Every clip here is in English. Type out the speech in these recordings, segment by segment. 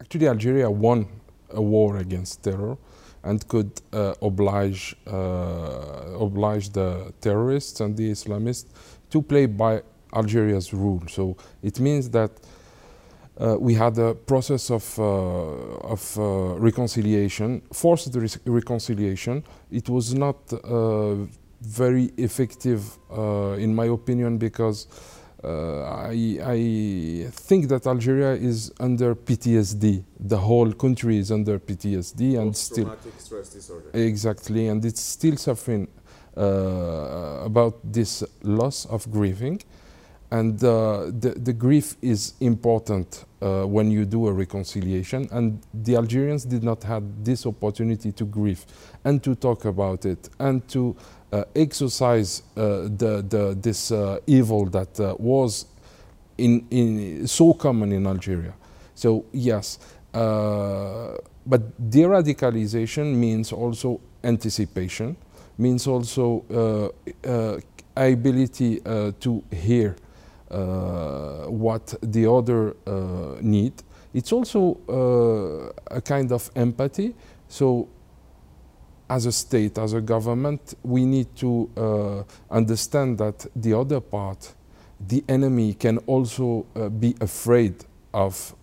actually Algeria won a war against terror and could uh, oblige uh, oblige the terrorists and the Islamists to play by Algeria's rule. So it means that uh, we had a process of, uh, of uh, reconciliation, forced re reconciliation. It was not uh, very effective, in my opinion, because I, I, think that Algeria is under PTSD. The whole country is under PTSD and still stress disorder. Exactly, and it's still suffering uh, about this loss of grieving, and uh, the the grief is important uh, when you do a reconciliation. And the Algerians did not have this opportunity to grieve and to talk about it and to uh, exorcise uh, the, the, this uh, evil that was in, in so common in Algeria. So yes, but de-radicalization means also anticipation, means also ability to hear uh, what the other uh, need. It's also uh, a kind of empathy. So as a state, as a government, we need to uh, understand that the other part, the enemy, can also uh, be afraid of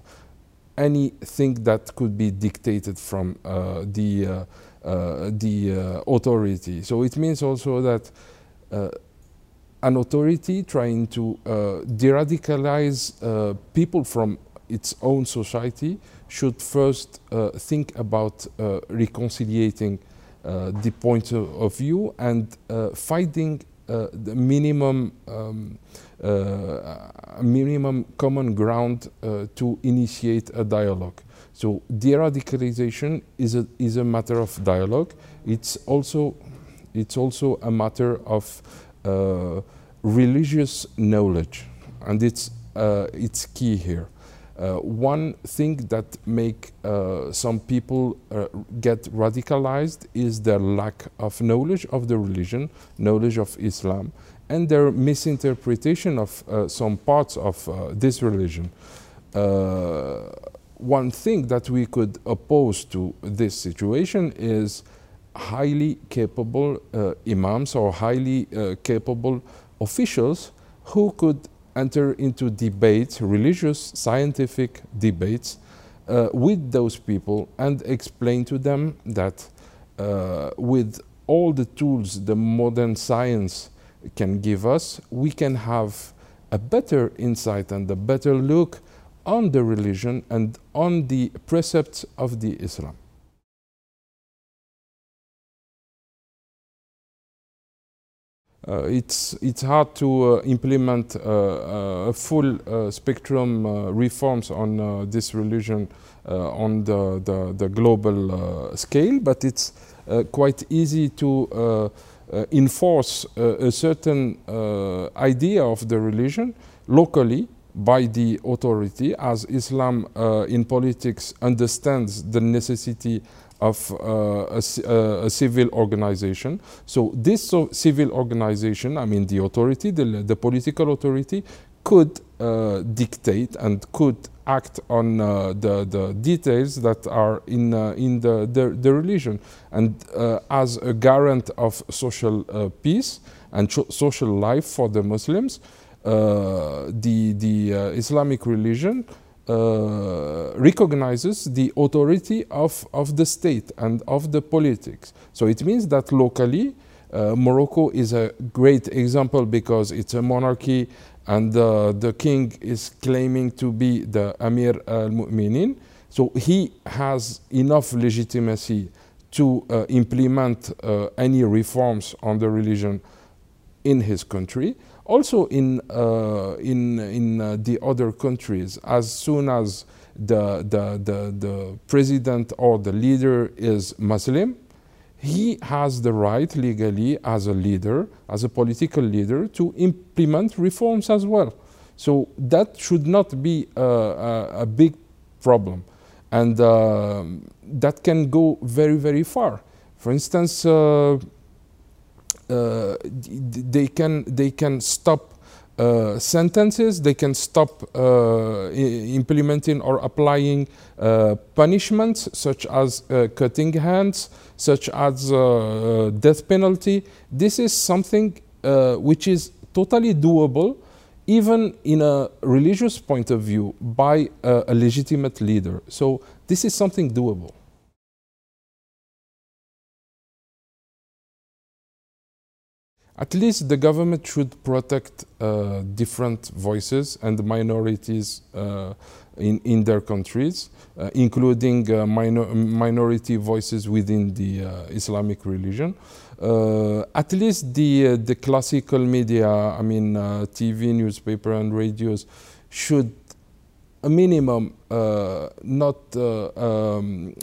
anything that could be dictated from uh, the uh, uh, the uh, authority. So it means also that an authority trying to de-radicalize people from its own society should first think about reconciliating uh, the point of view and uh, finding uh, the minimum um, minimum common ground to initiate a dialogue. So de-radicalization is a, is a matter of dialogue. It's also, it's also a matter of uh, religious knowledge, and it's, uh, it's key here. Uh, one thing that make uh, some people uh, get radicalized is their lack of knowledge of the religion, knowledge of Islam, and their misinterpretation of uh, some parts of uh, this religion. Uh, one thing that we could oppose to this situation is highly capable imams or highly capable officials who could enter into debates, religious, scientific debates, uh, with those people and explain to them that uh, with all the tools the modern science can give us, we can have a better insight and a better look on the religion and on the precepts of the Islam. Uh, it's it's hard to uh, implement uh, uh a full uh, spectrum reforms on this religion on the, the, the global scale, but it's quite easy to enforce a certain idea of the religion locally by the authority as Islam uh, in politics understands the necessity of uh, a, uh, a, civil organization. So this so civil organization, I mean the authority, the, the political authority, could uh, dictate and could act on uh, the, the details that are in, uh, in the, the, the, religion. And uh, as a guarant of social peace and social life for the Muslims, the, the Islamic religion uh, recognizes the authority of, of the state and of the politics. So it means that locally, uh, Morocco is a great example because it's a monarchy and uh, the king is claiming to be the Amir al-Mu'minin. So he has enough legitimacy to uh, implement uh, any reforms on the religion in his country. Also in, uh, in, in uh, the other countries, as soon as the, the, the, the president or the leader is Muslim, he has the right legally as a leader, as a political leader, to implement reforms as well. So that should not be a, a, a big problem. And uh, that can go very, very far. For instance, uh, they can they can stop uh, sentences, they can stop uh, implementing or applying uh, punishments such as uh, cutting hands, such as uh, death penalty. This is something which is totally doable even in a religious point of view by a legitimate leader. So this is something doable. At least the government should protect uh, different voices and minorities uh, in, in their countries, uh, including uh, minor, minority voices within the uh, Islamic religion. Uh, at least the, the classical media, I mean TV, newspaper and radios, should a minimum not um,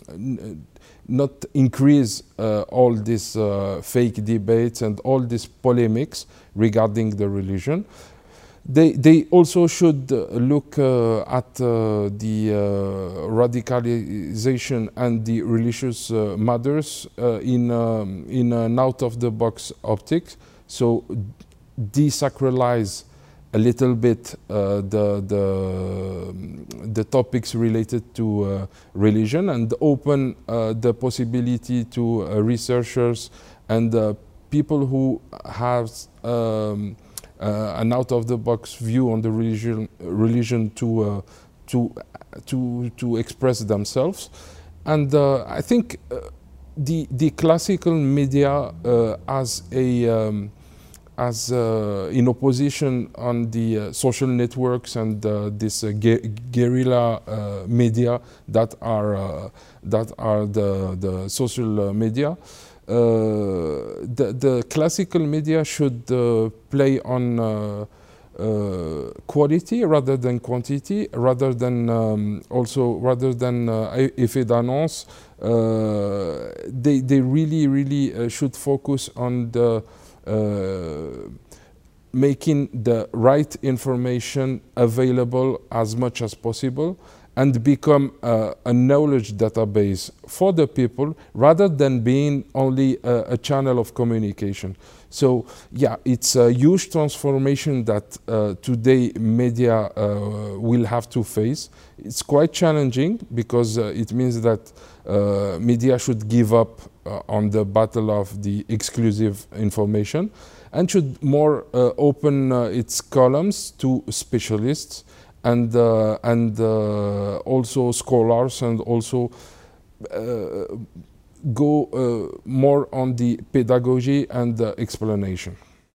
not increase uh, all these uh, fake debates and all these polemics regarding the religion. They, they also should uh, look uh, at uh, the uh, radicalization and the religious matters in, um, in an out-of-the-box optics. So desacralize a little bit uh, the, the, the, topics related to uh, religion and open uh, the possibility to uh, researchers and uh, people who have um, uh, an out-of-the-box view on the religion, religion to, to, to, to express themselves. And I think the, the classical media as a um, as uh, in opposition on the uh, social networks and uh, this uh, guerrilla uh, media that are uh, that are the the social media. the the classical media should play on quality rather than quantity, rather than um, also rather than effet d'annonce. they they really really should focus on the uh, making the right information available as much as possible and become uh, a knowledge database for the people rather than being only a, a, channel of communication. So yeah, it's a huge transformation that uh, today media uh, will have to face. It's quite challenging because uh, it means that uh, media should give up uh, on the battle of the exclusive information and should more uh, open its columns to specialists and uh, and uh, also scholars and also uh, go more on the pedagogy and the explanation.